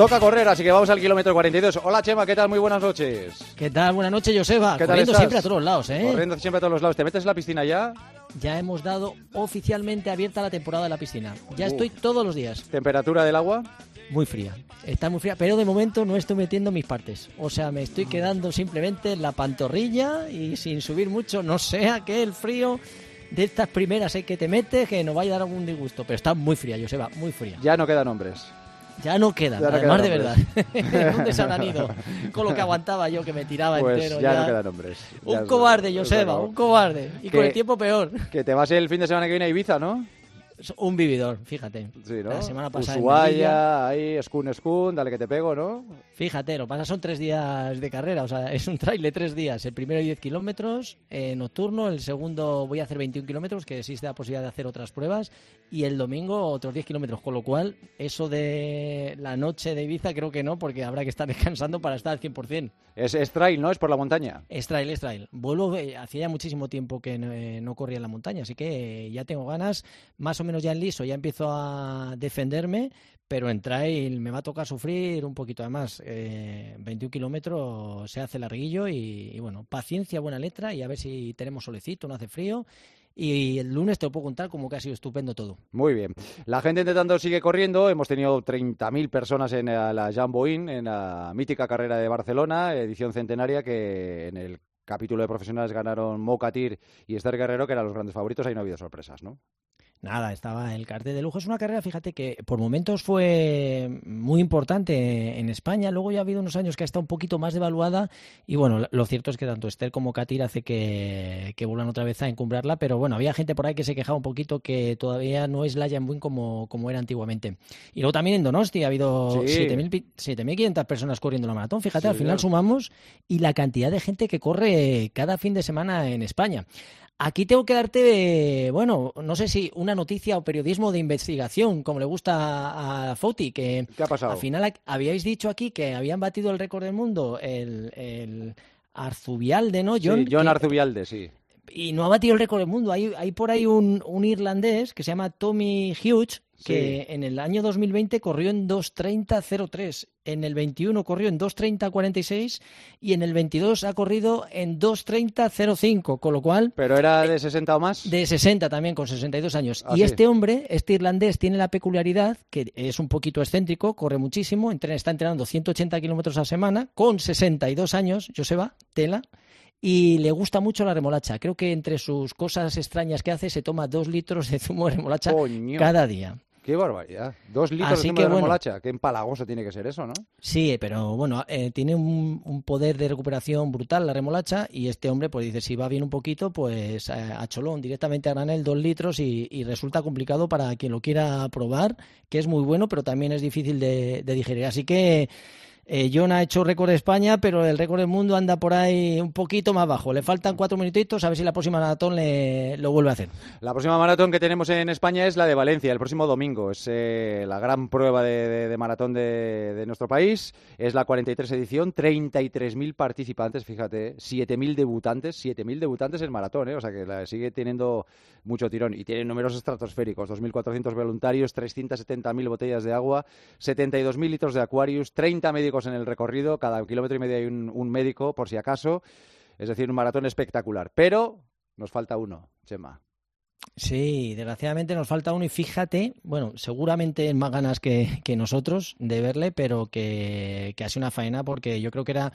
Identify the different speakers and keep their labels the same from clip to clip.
Speaker 1: Toca correr, así que vamos al kilómetro 42. Hola Chema, ¿qué tal? Muy buenas noches.
Speaker 2: ¿Qué tal? Buenas noches, Joseba.
Speaker 1: ¿Qué tal
Speaker 2: Corriendo
Speaker 1: estás?
Speaker 2: siempre a todos lados, ¿eh?
Speaker 1: Corriendo siempre a todos los lados. ¿Te metes en la piscina ya?
Speaker 2: Ya hemos dado oficialmente abierta la temporada de la piscina. Ya
Speaker 1: Uh.
Speaker 2: estoy todos los días.
Speaker 1: ¿Temperatura del agua?
Speaker 2: Muy fría. Está muy fría, pero de momento no estoy metiendo mis partes. O sea, me estoy quedando simplemente en la pantorrilla y sin subir mucho. No sea que el frío de estas primeras eh, que te metes que nos vaya a dar algún disgusto. Pero está muy fría, Joseba, muy fría.
Speaker 1: Ya no quedan hombres.
Speaker 2: Ya no quedan,
Speaker 1: Ya no
Speaker 2: además
Speaker 1: quedan
Speaker 2: de verdad. ¿Dónde se habrán ido? Con lo que aguantaba yo que me tiraba
Speaker 1: Pues
Speaker 2: entero.
Speaker 1: ya, no quedan hombres.
Speaker 2: Un cobarde, Joseba, un cobarde. Y con el tiempo peor.
Speaker 1: Que te vas el fin de semana que viene a Ibiza, ¿no?
Speaker 2: Un vividor, fíjate.
Speaker 1: Sí, ¿no?
Speaker 2: La semana pasada.
Speaker 1: Ushuaia, ahí, Skun Skun, dale que te pego, ¿no?
Speaker 2: Fíjate, lo pasa son tres días de carrera, o sea, es un trail de tres días. El primero 10 kilómetros eh, nocturno, el segundo voy a hacer 21 kilómetros, que existe la posibilidad de hacer otras pruebas, y el domingo otros 10 kilómetros, con lo cual eso de la noche de Ibiza creo que no, porque habrá que estar descansando para estar al 100%.
Speaker 1: Es, es trail, ¿no? Es por la montaña.
Speaker 2: Es trail, es trail. Vuelvo, eh, hacía ya muchísimo tiempo que no, eh, no corría en la montaña, así que ya tengo ganas, más o menos ya en liso, ya empiezo a defenderme, pero en trail me va a tocar sufrir un poquito. Además, eh, 21 kilómetros se hace larguillo y, y bueno, paciencia, buena letra y a ver si tenemos solecito, no hace frío. Y el lunes te lo puedo contar como que ha sido estupendo todo.
Speaker 1: Muy bien. La gente intentando sigue corriendo. Hemos tenido 30.000 personas en eh, la Jambo In, en la mítica carrera de Barcelona, edición centenaria, que en el capítulo de profesionales ganaron Mocatir y Esther Guerrero, que eran los grandes favoritos. Ahí no ha habido sorpresas, ¿no?
Speaker 2: Nada, estaba el cartel de lujo. Es una carrera, fíjate, que por momentos fue muy importante en España. Luego ya ha habido unos años que ha estado un poquito más devaluada. Y bueno, lo cierto es que tanto Esther como Katir hace que, que vuelvan otra vez a encumbrarla. Pero bueno, había gente por ahí que se quejaba un poquito que todavía no es la Jambuin como, como era antiguamente. Y luego también en Donosti ha habido
Speaker 1: Sí.
Speaker 2: 7.000 pi- 7.500 personas corriendo la maratón. Fíjate,
Speaker 1: Sí,
Speaker 2: al final sumamos y la cantidad de gente que corre cada fin de semana en España. Aquí tengo que darte, bueno, no sé si una noticia o periodismo de investigación, como le gusta a Foti, que
Speaker 1: ¿Qué ha pasado?
Speaker 2: al final habíais dicho aquí que habían batido el récord del mundo, el, el Arzubialde, ¿no?
Speaker 1: Sí,
Speaker 2: John,
Speaker 1: John
Speaker 2: que-
Speaker 1: Arzubialde, sí.
Speaker 2: y no ha batido el récord del mundo. Hay, hay por ahí un, un irlandés que se llama Tommy Hughes, que en el año 2020 corrió en 2.30.03, en el 21 corrió en 2.30.46 y en el 22 ha corrido en 2.30.05, con lo cual
Speaker 1: ¿Pero era de 60 o más?
Speaker 2: de 60 también, con 62 años.
Speaker 1: Ah,
Speaker 2: y
Speaker 1: sí.
Speaker 2: este hombre, este irlandés, tiene la peculiaridad que es un poquito excéntrico, corre muchísimo, está entrenando 180 kilómetros a semana, con 62 años, Joseba, tela, y le gusta mucho la remolacha. Creo que entre sus cosas extrañas que hace, se toma dos litros de zumo de remolacha
Speaker 1: Coño.
Speaker 2: cada día.
Speaker 1: Qué barbaridad. Dos litros
Speaker 2: Así que
Speaker 1: de
Speaker 2: bueno.
Speaker 1: remolacha. Qué empalagoso tiene que ser eso, ¿no?
Speaker 2: Sí, pero bueno, eh, tiene un, un poder de recuperación brutal la remolacha y este hombre pues dice, si va bien un poquito, pues eh, a cholón, directamente a granel, dos litros y, y resulta complicado para quien lo quiera probar, que es muy bueno, pero también es difícil de, de digerir. Así que eh, John ha hecho récord de España, pero el récord del mundo anda por ahí un poquito más bajo. Le faltan cuatro minutitos, a ver si la próxima maratón le, lo vuelve a hacer.
Speaker 1: La próxima maratón que tenemos en España es la de Valencia, el próximo domingo. Es eh, la gran prueba de, de- de maratón de, de nuestro país. Es la 43 edición, 33.000 participantes, fíjate, 7.000 debutantes, 7.000 debutantes en maratón, ¿eh? o sea que la sigue teniendo mucho tirón. Y tiene números estratosféricos, 2.400 voluntarios, 370.000 botellas de agua, 72.000 litros de Aquarius, 30 médicos en el recorrido, cada kilómetro y medio hay un, médico, por si acaso. Es decir, un maratón espectacular. Pero nos falta uno, Chema.
Speaker 2: Sí, desgraciadamente nos falta uno y fíjate, bueno, seguramente en más ganas que, que nosotros de verle, pero que, que ha sido una faena porque yo creo que era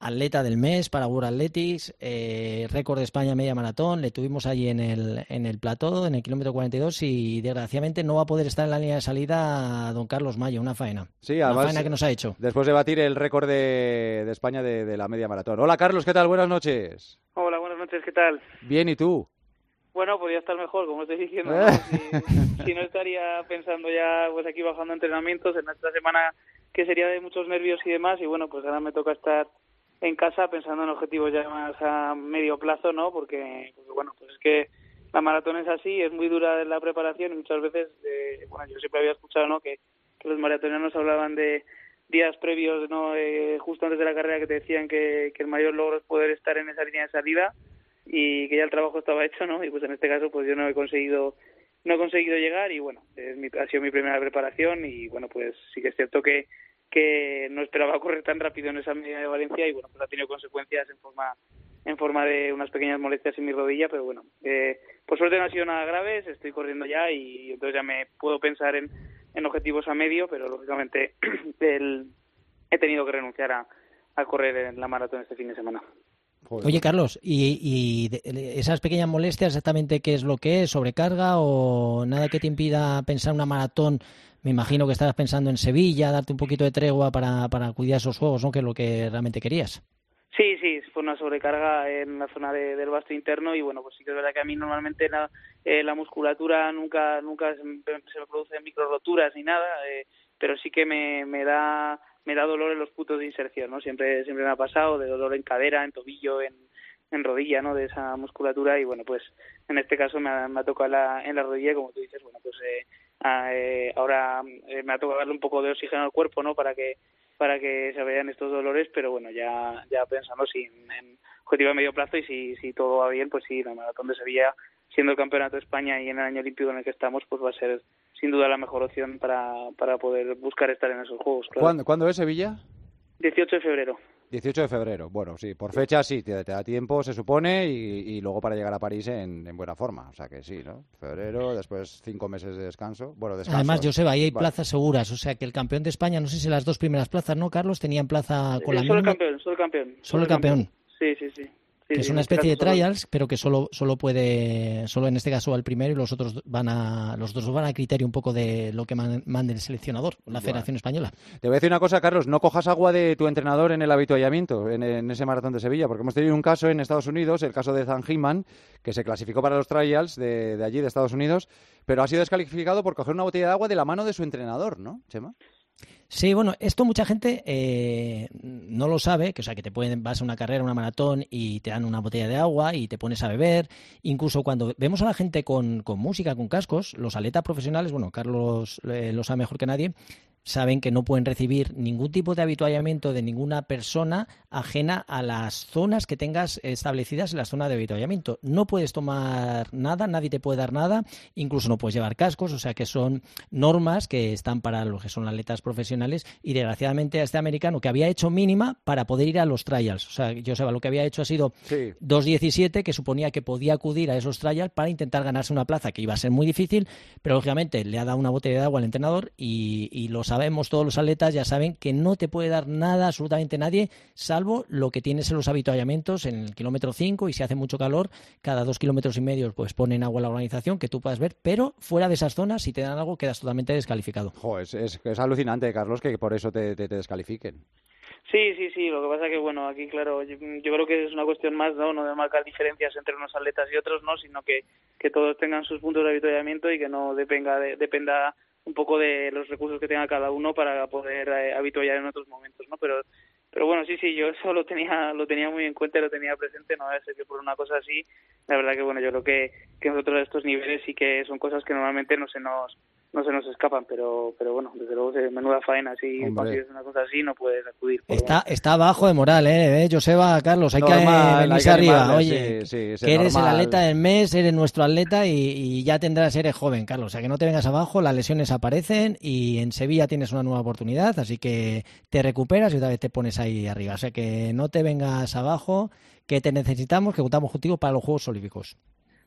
Speaker 2: atleta del mes para World Athletics, eh, récord de España media maratón, le tuvimos allí en el, en el plató, en el kilómetro 42 y desgraciadamente no va a poder estar en la línea de salida don Carlos Mayo, una faena.
Speaker 1: Sí,
Speaker 2: Una
Speaker 1: además,
Speaker 2: faena que nos ha hecho.
Speaker 1: después de batir el récord de, de España de, de la media maratón. Hola Carlos, ¿qué tal? Buenas noches.
Speaker 3: Hola, buenas noches, ¿qué tal?
Speaker 1: Bien, ¿y tú?
Speaker 3: Bueno, podría estar mejor, como estoy diciendo,
Speaker 1: Eh.
Speaker 3: ¿no? si, si no estaría pensando ya pues aquí bajando entrenamientos en esta semana que sería de muchos nervios y demás y bueno, pues ahora me toca estar en casa pensando en objetivos ya más a medio plazo, ¿no? Porque, bueno, pues es que la maratón es así, es muy dura la preparación y muchas veces, eh, bueno, yo siempre había escuchado, ¿no? Que, que los maratonianos hablaban de días previos, ¿no? Eh, justo antes de la carrera que te decían que, que el mayor logro es poder estar en esa línea de salida y que ya el trabajo estaba hecho, ¿no? Y pues en este caso pues yo no he conseguido no he conseguido llegar y bueno, es mi- ha sido mi primera preparación y bueno, pues sí que es cierto que que no esperaba correr tan rápido en esa media de Valencia y bueno, pues ha tenido consecuencias en forma en forma de unas pequeñas molestias en mi rodilla, pero bueno, eh, por suerte no ha sido nada graves, estoy corriendo ya y entonces ya me puedo pensar en, en objetivos a medio, pero lógicamente he tenido que renunciar a, a correr en la maratón este fin de semana.
Speaker 2: Oye, Carlos, ¿y, esas pequeñas molestias exactamente qué es lo que es? ¿Sobrecarga o nada que te impida pensar una maratón? Me imagino que estabas pensando en Sevilla, darte un poquito de tregua para, para acudir a esos juegos, ¿no? Que es lo que realmente querías.
Speaker 3: Sí, sí, fue una sobrecarga en la zona del vasto interno y bueno, pues sí que es verdad que a mí normalmente la, eh, la musculatura nunca nunca se, me produce micro roturas ni nada, eh, pero sí que me, me da me da dolor en los puntos de inserción, ¿no? Siempre, siempre me ha pasado, de dolor en cadera, en tobillo, en, rodilla, ¿no? De esa musculatura y bueno, pues en este caso me ha, tocado la, en la rodilla, como tú dices, bueno, pues eh, eh, ahora eh, me ha tocado darle un poco de oxígeno al cuerpo, ¿no? Para que para que se vean estos dolores, pero bueno, ya ya pensando si en, objetivo a medio plazo y si, si todo va bien, pues sí, la maratón de Sevilla, siendo el campeonato de España y en el año olímpico en el que estamos, pues va a ser sin duda la mejor opción para, para poder buscar estar en esos juegos.
Speaker 1: ¿Cuándo, es Sevilla?
Speaker 3: 18 de febrero.
Speaker 1: 18 de febrero, bueno, sí, por fecha sí, te, da tiempo, se supone, y, luego para llegar a París en, buena forma, o sea que sí, ¿no? Febrero, después cinco meses de descanso, bueno, descanso.
Speaker 2: Además, Joseba, ahí hay plazas seguras, o sea que el campeón de España, no sé si las dos primeras plazas, ¿no, Carlos? Tenían plaza con la
Speaker 3: solo el campeón, solo el campeón.
Speaker 2: Solo el campeón.
Speaker 3: Sí, sí, sí
Speaker 2: que es una especie de trials, pero que solo, solo puede, solo en este caso al primero y los otros van a, los otros van a criterio un poco de lo que mande el seleccionador, la Federación Española.
Speaker 1: Te voy a decir una cosa, Carlos, no cojas agua de tu entrenador en el habituallamiento, en, ese maratón de Sevilla, porque hemos tenido un caso en Estados Unidos, el caso de Zan Hinman, que se clasificó para los trials de, de allí, de Estados Unidos, pero ha sido descalificado por coger una botella de agua de la mano de su entrenador, ¿no, Chema?
Speaker 2: Sí, bueno, esto mucha gente eh, no lo sabe, que o sea que te pueden vas a una carrera, una maratón y te dan una botella de agua y te pones a beber. Incluso cuando vemos a la gente con, con música, con cascos, los atletas profesionales, bueno, Carlos eh, lo sabe mejor que nadie, saben que no pueden recibir ningún tipo de habituallamiento de ninguna persona ajena a las zonas que tengas establecidas en la zona de habituallamiento. No puedes tomar nada, nadie te puede dar nada, incluso no puedes llevar cascos, o sea que son normas que están para los que son atletas profesionales y desgraciadamente a este americano que había hecho mínima para poder ir a los trials. O sea, yo sé, lo que había hecho ha sido 2.17 que suponía que podía acudir a esos trials para intentar ganarse una plaza que iba a ser muy difícil, pero lógicamente le ha dado una botella de agua al entrenador y, y los sabemos, todos los atletas ya saben que no te puede dar nada, absolutamente nadie, salvo lo que tienes en los habituallamientos en el kilómetro 5 y si hace mucho calor, cada dos kilómetros y medio pues ponen agua a la organización que tú puedas ver, pero fuera de esas zonas, si te dan algo, quedas totalmente descalificado.
Speaker 1: es, es, alucinante, Carlos, que por eso te, te, descalifiquen.
Speaker 3: Sí, sí, sí. Lo que pasa que, bueno, aquí, claro, yo, creo que es una cuestión más, ¿no? No de marcar diferencias entre unos atletas y otros, ¿no? Sino que, que todos tengan sus puntos de habituallamiento y que no dependa, de, dependa un poco de los recursos que tenga cada uno para poder eh, habituallar en otros momentos, ¿no? Pero pero bueno, sí, sí, yo eso lo tenía lo tenía muy en cuenta, lo tenía presente, no ser que por una cosa así, la verdad que bueno, yo creo que, que nosotros a estos niveles sí que son cosas que normalmente no se nos no se nos escapan, pero pero bueno, desde luego se menuda faena, si consigues una cosa así no puedes acudir.
Speaker 2: Está está bajo de moral, eh, ¿eh? Joseba, Carlos, hay que venirse arriba, oye, que eres el atleta del mes, eres nuestro atleta y, y, ya tendrás, eres joven, Carlos, o sea que no te vengas abajo, las lesiones aparecen y en Sevilla tienes una nueva oportunidad, así que te recuperas y otra vez te pones ahí arriba, o sea que no te vengas abajo, que te necesitamos, que contamos contigo para los Juegos Olímpicos.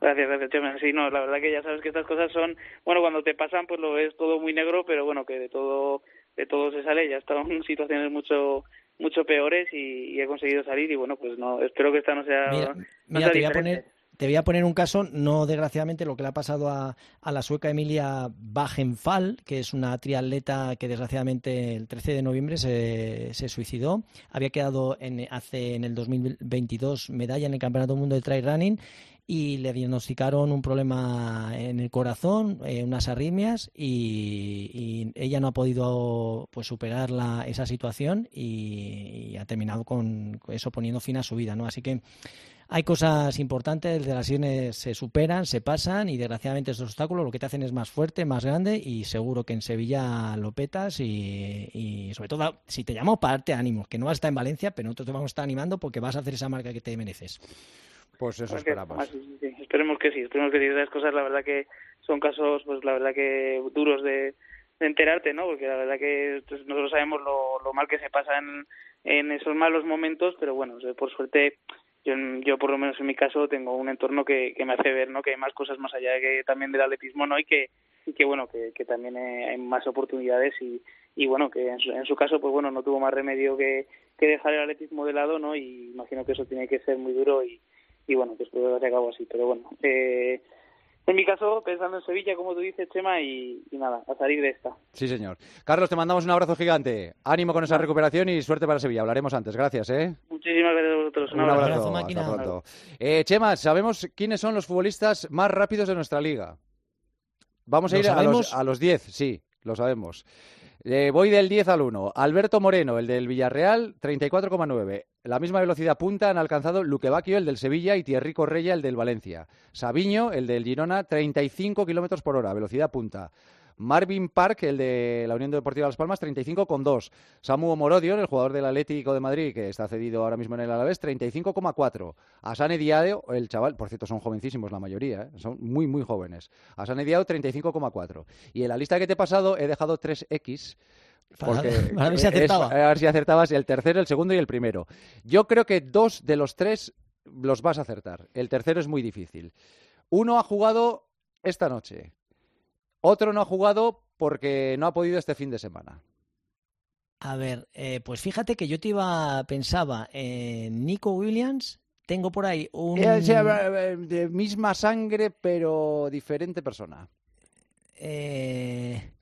Speaker 3: Gracias, gracias, Sí, no, la verdad que ya sabes que estas cosas son, bueno, cuando te pasan pues lo ves todo muy negro, pero bueno, que de todo de todo se sale, ya he estado en situaciones mucho mucho peores y, he conseguido salir y bueno, pues no, espero que esta no sea
Speaker 2: Mira, te voy a poner te voy a poner un caso, no desgraciadamente lo que le ha pasado a, a la sueca Emilia Bajenfall, que es una triatleta que desgraciadamente el 13 de noviembre se, se suicidó. Había quedado en, hace en el 2022 medalla en el Campeonato Mundo de Trail Running y le diagnosticaron un problema en el corazón, eh, unas arritmias y, ella no ha podido pues superar la, esa situación y, ha terminado con eso poniendo fin a su vida, ¿no? Así que hay cosas importantes, las lesiones se superan, se pasan y desgraciadamente estos obstáculos lo que te hacen es más fuerte, más grande y seguro que en Sevilla lo petas y, sobre todo si te llamo para darte ánimos, que no vas a estar en Valencia, pero nosotros te vamos a estar animando porque vas a hacer esa marca que te mereces.
Speaker 1: Pues eso esperamos.
Speaker 3: esperemos que sí, esperemos que sí. Esas cosas, la verdad que son casos, pues la verdad que duros de, enterarte, ¿no? Porque la verdad que pues, nosotros sabemos lo, lo mal que se pasa en, en esos malos momentos, pero bueno, por suerte yo, yo por lo menos en mi caso tengo un entorno que, que me hace ver, ¿no? Que hay más cosas más allá de que también del atletismo, ¿no? Y que y que bueno que, que también hay más oportunidades y, y bueno que en su, en su caso pues bueno no tuvo más remedio que, que dejar el atletismo de lado no y imagino que eso tiene que ser muy duro y, y bueno que espero que acabo así pero bueno eh, en mi caso, pensando en Sevilla, como tú dices, Chema, y, y, nada, a salir de esta.
Speaker 1: Sí, señor. Carlos, te mandamos un abrazo gigante. Ánimo con esa recuperación y suerte para Sevilla. Hablaremos antes. Gracias, ¿eh?
Speaker 3: Muchísimas gracias a vosotros.
Speaker 1: Un, un abrazo. abrazo máquina. Hasta pronto. Eh, Chema, ¿sabemos quiénes son los futbolistas más rápidos de nuestra liga? Vamos a ir a los, a los 10, sí, lo sabemos. Eh, voy del 10 al 1. Alberto Moreno, el del Villarreal, 34,9. La misma velocidad punta han alcanzado Luque Bacchio, el del Sevilla, y Thierry Correia, el del Valencia. Sabiño, el del Girona, 35 kilómetros por hora, velocidad punta. Marvin Park, el de la Unión Deportiva Las Palmas, 35,2. Samu Morodio, el jugador del Atlético de Madrid, que está cedido ahora mismo en el Alavés, 35,4. Asane Diao, el chaval, por cierto, son jovencísimos la mayoría, ¿eh? son muy, muy jóvenes. Asane Diao, 35,4. Y en la lista que te he pasado he dejado 3X. Porque
Speaker 2: a ver si acertaba.
Speaker 1: a ver si acertabas el tercero, el segundo y el primero. Yo creo que dos de los tres los vas a acertar. El tercero es muy difícil. Uno ha jugado esta noche. Otro no ha jugado porque no ha podido este fin de semana.
Speaker 2: A ver, eh, pues fíjate que yo te iba, pensaba en Nico Williams. Tengo por ahí un.
Speaker 1: Eh, eh, de misma sangre, pero diferente persona.
Speaker 2: Eh,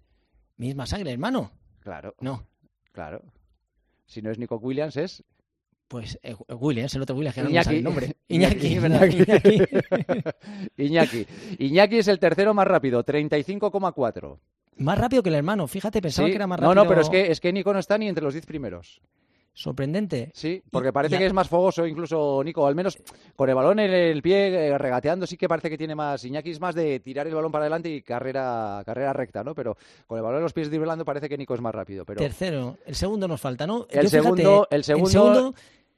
Speaker 2: misma sangre, hermano.
Speaker 1: Claro.
Speaker 2: No.
Speaker 1: Claro. Si no es Nico Williams, es
Speaker 2: pues eh, Williams, el otro Williams, que no
Speaker 1: Iñaki.
Speaker 2: me sale el nombre.
Speaker 1: Iñaki.
Speaker 2: Iñaki.
Speaker 1: Iñaki. Iñaki es el tercero más rápido, 35,4.
Speaker 2: Más rápido que el hermano, fíjate, pensaba
Speaker 1: Sí.
Speaker 2: que era más rápido.
Speaker 1: No, no, pero es que, es que Nico no está ni entre los 10 primeros.
Speaker 2: Sorprendente.
Speaker 1: Sí, porque parece
Speaker 2: y
Speaker 1: que es más fogoso incluso Nico, al menos con el balón en el pie, eh, regateando, sí que parece que tiene más. Iñaki es más de tirar el balón para adelante y carrera, carrera recta, ¿no? Pero con el balón en los pies driblando parece que Nico es más rápido. Pero
Speaker 2: Tercero, el segundo nos falta, ¿no?
Speaker 1: El
Speaker 2: Yo, fíjate,
Speaker 1: segundo- el segundo-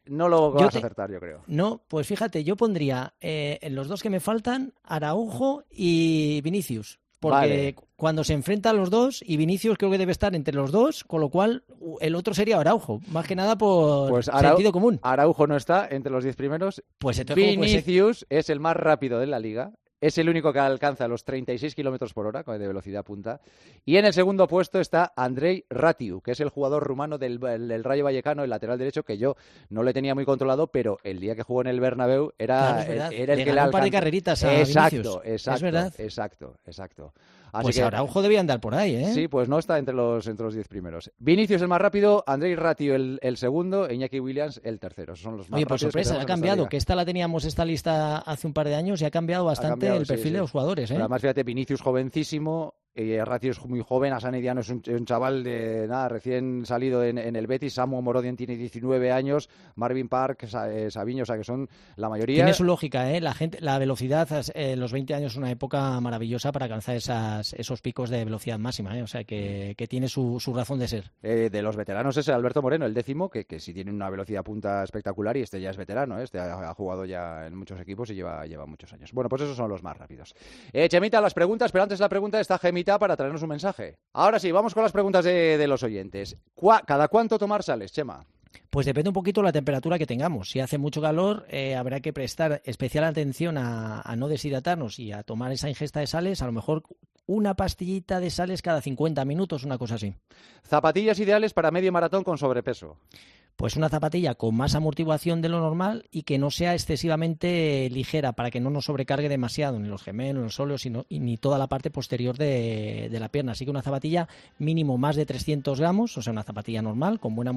Speaker 1: no lo vas
Speaker 2: te-
Speaker 1: a acertar, yo creo.
Speaker 2: no, pues fíjate, yo pondría eh, en los dos que me faltan Araujo y Vinicius. Porque
Speaker 1: Vale.
Speaker 2: cuando se enfrentan los dos, y Vinicius creo que debe estar entre los dos, con lo cual el otro sería Araujo. Más que nada por
Speaker 1: Pues Arau-
Speaker 2: sentido común.
Speaker 1: Araujo no está entre los 10 primeros.
Speaker 2: Pues.
Speaker 1: Vinicius es el más rápido de la liga. Es el único que alcanza los 36 kilómetros por hora de velocidad punta. Y en el segundo puesto está Andrei Ratiu, que es el jugador rumano del, del Rayo Vallecano, el lateral derecho, que yo no le tenía muy controlado, pero el día que jugó en el Bernabéu era,
Speaker 2: Claro,
Speaker 1: era el
Speaker 2: Le
Speaker 1: que le
Speaker 2: un par de carreritas a
Speaker 1: Exacto,
Speaker 2: Vinicius.
Speaker 1: exacto,
Speaker 2: Es verdad.
Speaker 1: exacto, exacto. Así
Speaker 2: Pues
Speaker 1: que,
Speaker 2: Araujo debía andar por ahí, ¿eh?
Speaker 1: Sí, pues no está entre los entre los 10 primeros. Vinicius el más rápido, Andrei Ratiu el, el segundo, Iñaki Williams el tercero. Esos son los más
Speaker 2: Oye, por sorpresa, ha cambiado, que esta la teníamos, esta lista hace un par de años y ha cambiado bastante
Speaker 1: cambiado,
Speaker 2: el
Speaker 1: sí,
Speaker 2: perfil
Speaker 1: sí.
Speaker 2: de los jugadores, ¿eh?
Speaker 1: Pero además, fíjate, Vinicius jovencísimo, eh, Ratio es muy joven, Asane Diano es un, un chaval de nada, recién salido en, en el Betis, Samu Morodion tiene 19 años, Marvin Park, Sa- eh, Sabiño, o sea que son la mayoría.
Speaker 2: Tiene su lógica, ¿eh? La gente, la velocidad, eh, los 20 años es una época maravillosa para alcanzar esas, esos picos de velocidad máxima, ¿eh? O sea, que, que tiene su, su razón de ser.
Speaker 1: Eh, de los veteranos es Alberto Moreno, el décimo, que, que sí tiene una velocidad punta espectacular y este ya es veterano, ¿eh? este ha, ha jugado ya en muchos equipos y lleva, lleva muchos años. Bueno, pues esos son los más rápidos. Eh, Chemita, las preguntas, pero antes la pregunta está Gemita para traernos un mensaje. Ahora sí, vamos con las preguntas de, de los oyentes. ¿Cuá- ¿Cada cuánto tomar sales, Chema?
Speaker 2: Pues depende un poquito de la temperatura que tengamos. Si hace mucho calor, eh, habrá que prestar especial atención a, a no deshidratarnos y a tomar esa ingesta de sales. A lo mejor una pastillita de sales cada 50 minutos, una cosa así.
Speaker 1: Zapatillas ideales para medio maratón con sobrepeso.
Speaker 2: Pues una zapatilla con más amortiguación de lo normal y que no sea excesivamente ligera para que no nos sobrecargue demasiado ni los gemelos, ni los óleos ni toda la parte posterior de, la pierna. Así que una zapatilla mínimo más de 300 gramos, o sea, una zapatilla normal con buena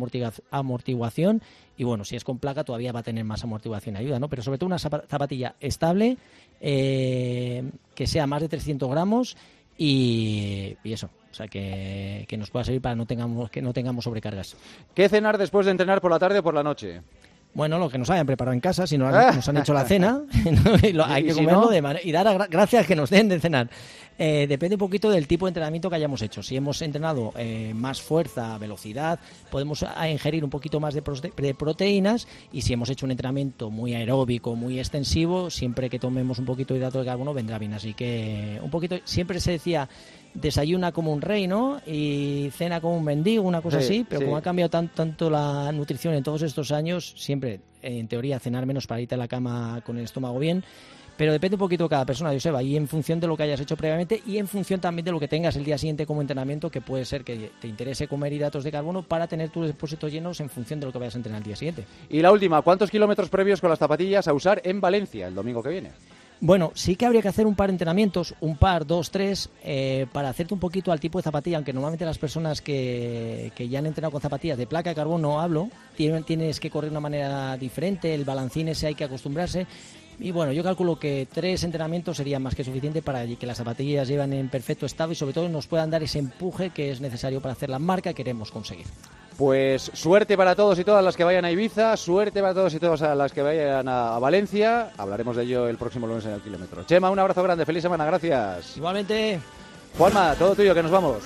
Speaker 2: amortiguación y bueno, si es con placa todavía va a tener más amortiguación y ayuda, ¿no? Pero sobre todo una zapa- zapatilla estable, eh, que sea más de 300 gramos y eso, o sea, que, que nos pueda servir para no tengamos, que no tengamos sobrecargas.
Speaker 1: ¿Qué cenar después de entrenar por la tarde o por la noche?
Speaker 2: Bueno, lo que nos hayan preparado en casa, si nos, han- nos han hecho la cena, ¿no? Y lo- hay que
Speaker 1: si
Speaker 2: comerlo
Speaker 1: no-
Speaker 2: de y dar gracias que nos den de cenar. Eh, depende un poquito del tipo de entrenamiento que hayamos hecho. Si hemos entrenado eh, más fuerza, velocidad, podemos ingerir un poquito más de, de, proteínas y si hemos hecho un entrenamiento muy aeróbico, muy extensivo, siempre que tomemos un poquito de hidrato de carbono vendrá bien. Así que un poquito, siempre se decía desayuna como un rey, ¿no? Y cena como un mendigo, una cosa así, pero como ha cambiado tanto la nutrición en todos estos años, siempre, en teoría, cenar menos para irte a la cama con el estómago bien, pero depende un poquito de cada persona, Joseba, y en función de lo que hayas hecho previamente y en función también de lo que tengas el día siguiente como entrenamiento, que puede ser que te interese comer hidratos de carbono para tener tus depósitos llenos en función de lo que vayas a entrenar el día siguiente.
Speaker 1: Y la última, ¿cuántos kilómetros previos con las zapatillas a usar en Valencia el domingo que viene?
Speaker 2: Bueno, sí que habría que hacer un par de entrenamientos, un par, dos, tres, eh, para hacerte un poquito al tipo de zapatilla, aunque normalmente las personas que, que ya han entrenado con zapatillas de placa de carbono hablo, tienes que correr de una manera diferente, el balancín ese hay que acostumbrarse. Y bueno, yo calculo que tres entrenamientos serían más que suficiente para que las zapatillas lleven en perfecto estado y sobre todo nos puedan dar ese empuje que es necesario para hacer la marca que queremos conseguir.
Speaker 1: Pues suerte para todos y todas las que vayan a Ibiza, suerte para todos y todas las que vayan a Valencia. Hablaremos de ello el próximo lunes en el kilómetro. Chema, un abrazo grande, feliz semana, gracias.
Speaker 2: Igualmente.
Speaker 1: Juanma, todo tuyo, que nos vamos.